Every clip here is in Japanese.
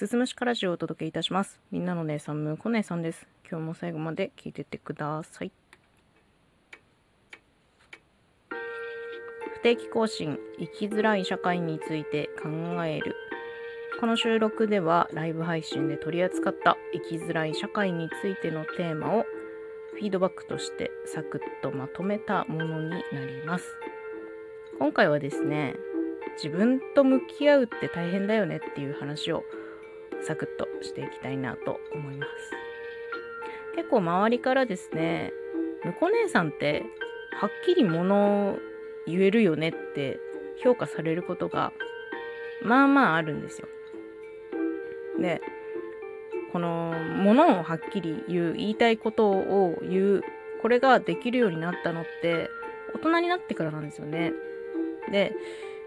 すすむしかラジオをお届けいたします。みんなの姉さん、むこ姉さんです。今日も最後まで聞いてってください。不定期更新、生きづらい社会について考える。この収録ではライブ配信で取り扱った生きづらい社会についてのテーマをフィードバックとしてサクッとまとめたものになります。今回はですね、自分と向き合うって大変だよねっていう話をサクッとしていきたいなと思います。結構周りからですね、むこ姉さんってはっきり物を言えるよねって評価されることがまあまああるんですよ。で、このものをはっきり言う、言いたいことを言う、これができるようになったのって大人になってからなんですよね。で、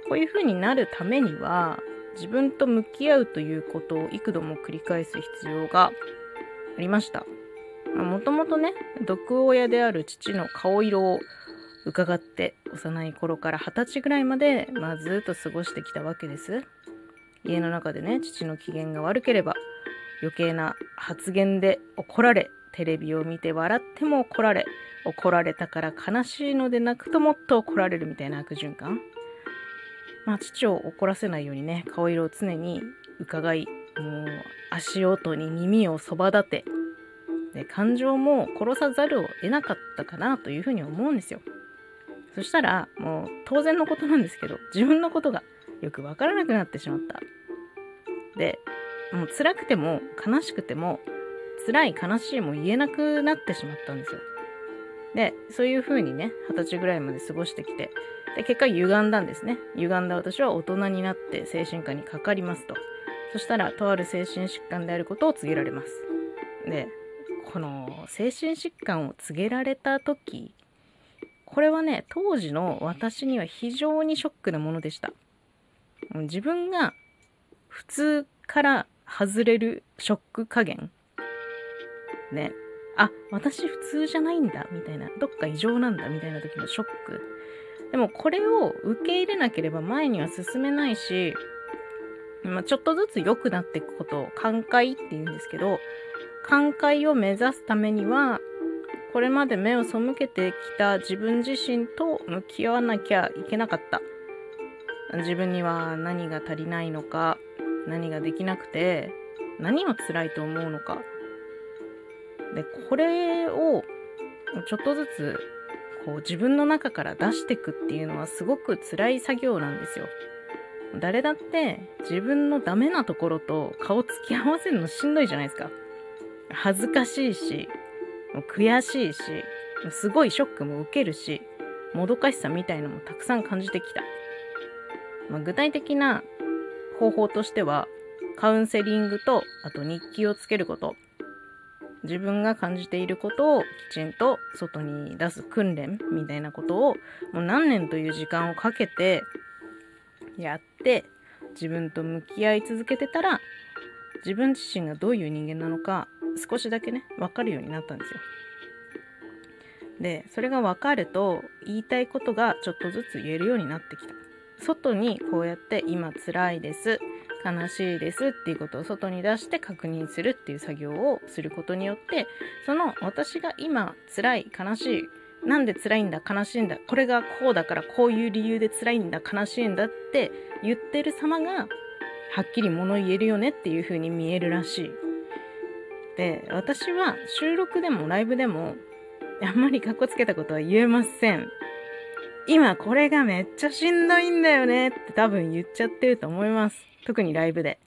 こういう風になるためには自分と向き合うということを幾度も繰り返す必要がありました。もともとね、毒親である父の顔色を伺って幼い頃から二十歳ぐらいまで、まあ、ずっと過ごしてきたわけです。家の中でね、父の機嫌が悪ければ余計な発言で怒られ、テレビを見て笑っても怒られ、怒られたから悲しいので泣くともっと怒られるみたいな悪循環。まあ、父を怒らせないようにね、顔色を常に伺い、もう足音に耳をそば立て、で感情も殺さざるを得なかったかなというふうに思うんですよ。そしたら、もう当然のことなんですけど、自分のことがよくわからなくなってしまった。で、もう辛くても悲しくても、辛い悲しいも言えなくなってしまったんですよ。で、そういう風にね、二十歳ぐらいまで過ごしてきて、で、結果歪んだんですね。歪んだ私は大人になって精神科にかかりますと。そしたら、とある精神疾患であることを告げられます。で、この精神疾患を告げられた時、これはね、当時の私には非常にショックなものでした。自分が普通から外れるショック加減。ね。あ、私普通じゃないんだ、みたいな。どっか異常なんだ、みたいな時のショック。でもこれを受け入れなければ前には進めないし、まあ、ちょっとずつ良くなっていくことを寛解って言うんですけど、寛解を目指すためには、これまで目を背けてきた自分自身と向き合わなきゃいけなかった。自分には何が足りないのか、何ができなくて、何を辛いと思うのか。で、これをちょっとずつこう自分の中から出していくっていうのはすごく辛い作業なんですよ。誰だって自分のダメなところと顔つき合わせるのしんどいじゃないですか。恥ずかしいし、もう悔しいし、すごいショックも受けるし、もどかしさみたいのもたくさん感じてきた。まあ、具体的な方法としては、カウンセリングと、あと日記をつけること。自分が感じていることをきちんと外に出す訓練みたいなことをもう何年という時間をかけてやって自分と向き合い続けてたら自分自身がどういう人間なのか少しだけね分かるようになったんですよ。でそれが分かると言いたいことがちょっとずつ言えるようになってきた。外にこうやって今辛いです悲しいですっていうことを外に出して確認するっていう作業をすることによってその私が今辛い悲しいなんで辛いんだ悲しいんだこれがこうだからこういう理由で辛いんだ悲しいんだって言ってる様がはっきり物言えるよねっていう風に見えるらしい。で私は収録でもライブでもあんまりかっこつけたことは言えません。今これがめっちゃしんどいんだよねって多分言っちゃってると思います。特にライブで。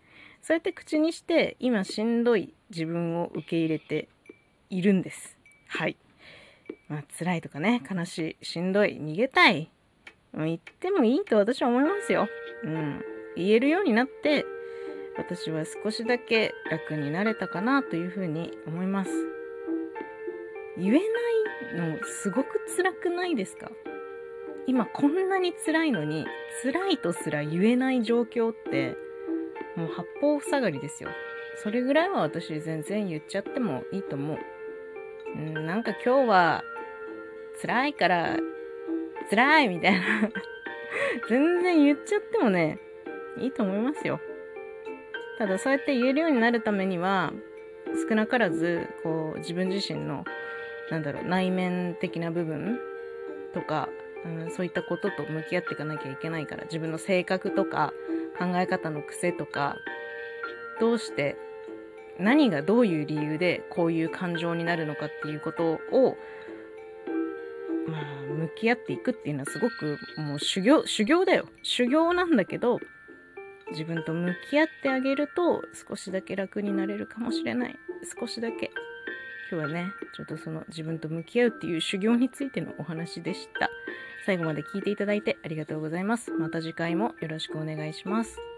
そうやって口にして今しんどい自分を受け入れているんです。はい。まあ辛いとかね、悲しい、しんどい、逃げたい。言ってもいいと私は思いますよ。うん。言えるようになって、私は少しだけ楽になれたかなというふうに思います。言えないのすごく辛くないですか？今こんなに辛いのに辛いとすら言えない状況ってもう八方塞がりですよ。それぐらいは私全然言っちゃってもいいと思う。うんなんか今日は辛いから辛いみたいな。全然言っちゃってもねいいと思いますよ。ただそうやって言えるようになるためには少なからずこう自分自身のなんだろう内面的な部分とか、うん、そういったことと向き合っていかなきゃいけないから自分の性格とか考え方の癖とかどうして何がどういう理由でこういう感情になるのかっていうことをまあ向き合っていくっていうのはすごくもう修行修行だよ。修行なんだけど自分と向き合ってあげると少しだけ楽になれるかもしれない。少しだけ。今日はねちょっとその自分と向き合うっていう修行についてのお話でした。最後まで聞いていただいてありがとうございます。また次回もよろしくお願いします。